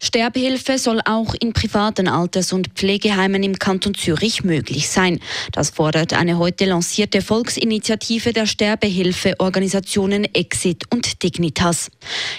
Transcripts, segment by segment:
Sterbehilfe soll auch in privaten Alters- und Pflegeheimen im Kanton Zürich möglich sein. Das fordert eine heute lancierte Volksinitiative der Sterbehilfeorganisationen Exit und Dignitas.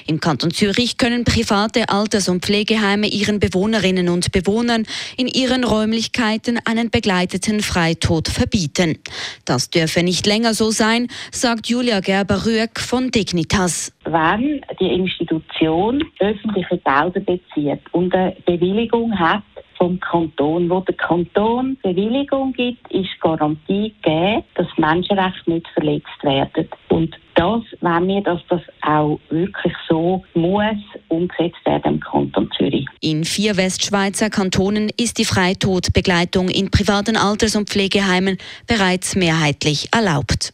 Im Kanton Zürich können private Alters- und Pflegeheime ihren Bewohnerinnen und Bewohnern in ihren Räumlichkeiten einen begleiteten Freitod verbieten. Das dürfe nicht länger so sein, sagt Julia Gerber-Rüegg von Dignitas. Wenn die Institution öffentliche Gelder bezieht und eine Bewilligung hat vom Kanton. Wo der Kanton Bewilligung gibt, ist Garantie gegeben, dass Menschenrechte nicht verletzt werden. Und das wenn wir, dass das auch wirklich so muss umgesetzt werden im Kanton Zürich. In vier Westschweizer Kantonen ist die Freitodbegleitung in privaten Alters- und Pflegeheimen bereits mehrheitlich erlaubt.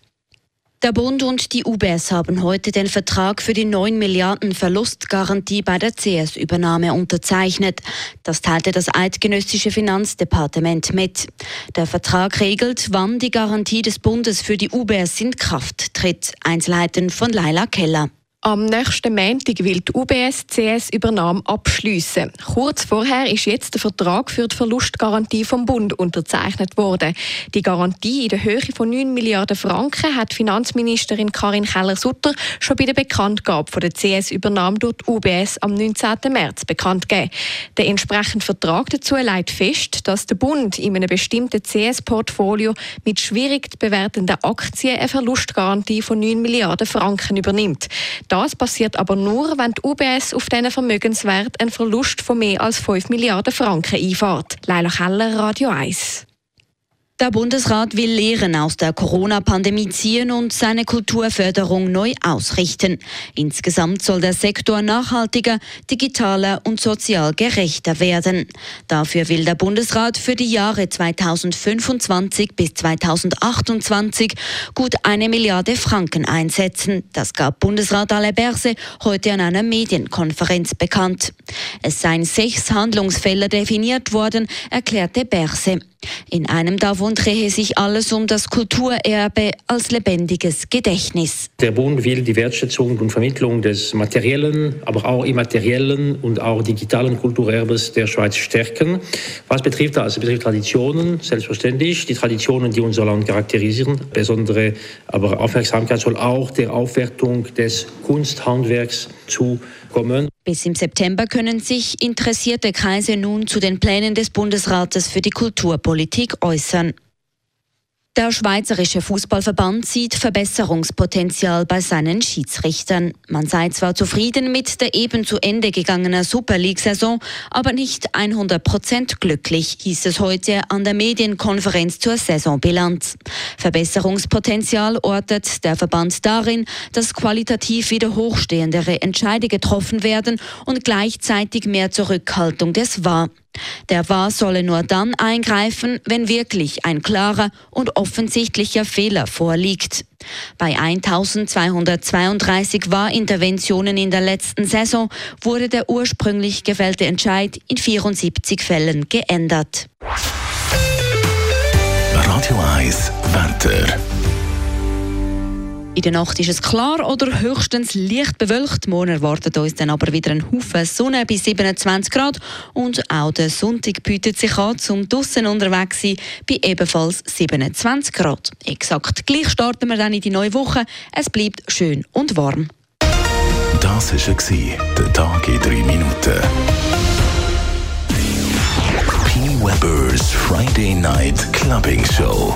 Der Bund und die UBS haben heute den Vertrag für die 9 Milliarden Verlustgarantie bei der CS-Übernahme unterzeichnet. Das teilte das eidgenössische Finanzdepartement mit. Der Vertrag regelt, wann die Garantie des Bundes für die UBS in Kraft tritt. Einzelheiten von Laila Keller. Am nächsten Montag will die UBS CS Übernahme abschließen. Kurz vorher ist jetzt der Vertrag für die Verlustgarantie vom Bund unterzeichnet worden. Die Garantie in der Höhe von 9 Milliarden Franken hat Finanzministerin Karin Keller-Sutter schon bei der Bekanntgabe von der CS Übernahme durch die UBS am 19. März bekannt gegeben. Der entsprechende Vertrag dazu legt fest, dass der Bund in einem bestimmten CS-Portfolio mit schwierig zu bewertenden Aktien eine Verlustgarantie von 9 Milliarden Franken übernimmt. Das passiert aber nur, wenn die UBS auf diesen Vermögenswert einen Verlust von mehr als 5 Milliarden Franken einfährt. Leila Keller, Radio 1. Der Bundesrat will Lehren aus der Corona-Pandemie ziehen und seine Kulturförderung neu ausrichten. Insgesamt soll der Sektor nachhaltiger, digitaler und sozial gerechter werden. Dafür will der Bundesrat für die Jahre 2025 bis 2028 gut eine Milliarde Franken einsetzen. Das gab Bundesrat Alain Berse heute an einer Medienkonferenz bekannt. Es seien sechs Handlungsfelder definiert worden, erklärte Berse. In einem davon drehe sich alles um das Kulturerbe als lebendiges Gedächtnis. Der Bund will die Wertschätzung und Vermittlung des materiellen, aber auch immateriellen und auch digitalen Kulturerbes der Schweiz stärken. Was betrifft das? Es betrifft Traditionen, selbstverständlich. Die Traditionen, die unser Land charakterisieren. Besondere aber Aufmerksamkeit soll auch der Aufwertung des Kunsthandwerks zukommen. Bis im September können sich interessierte Kreise nun zu den Plänen des Bundesrates für die Kulturpolitik äußern. Der Schweizerische Fußballverband sieht Verbesserungspotenzial bei seinen Schiedsrichtern. Man sei zwar zufrieden mit der eben zu Ende gegangenen Super League-Saison, aber nicht 100 Prozent glücklich, hieß es heute an der Medienkonferenz zur Saisonbilanz. Verbesserungspotenzial ortet der Verband darin, dass qualitativ wieder hochstehendere Entscheide getroffen werden und gleichzeitig mehr Zurückhaltung des war. Der WAR solle nur dann eingreifen, wenn wirklich ein klarer und offensichtlicher Fehler vorliegt. Bei 1232 WAR-Interventionen in der letzten Saison wurde der ursprünglich gefällte Entscheid in 74 Fällen geändert. Radio 1 Wetter. In der Nacht ist es klar oder höchstens leicht bewölkt. Morgen erwartet uns dann aber wieder ein Haufen Sonne bei 27 Grad. Und auch der Sonntag bietet sich an, zum draussen unterwegs sein, bei ebenfalls 27 Grad. Exakt gleich starten wir dann in die neue Woche. Es bleibt schön und warm. Das war der Tag in 3 Minuten. P. Weber's Friday Night Clubbing Show.